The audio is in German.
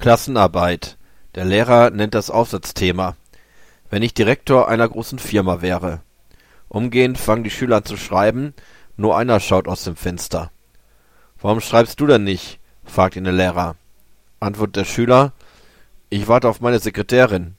Klassenarbeit. Der Lehrer nennt das Aufsatzthema. Wenn ich Direktor einer großen Firma wäre. Umgehend fangen die Schüler an zu schreiben, nur einer schaut aus dem Fenster. Warum schreibst du denn nicht? fragt ihn der Lehrer. Antwortet der Schüler, ich warte auf meine Sekretärin.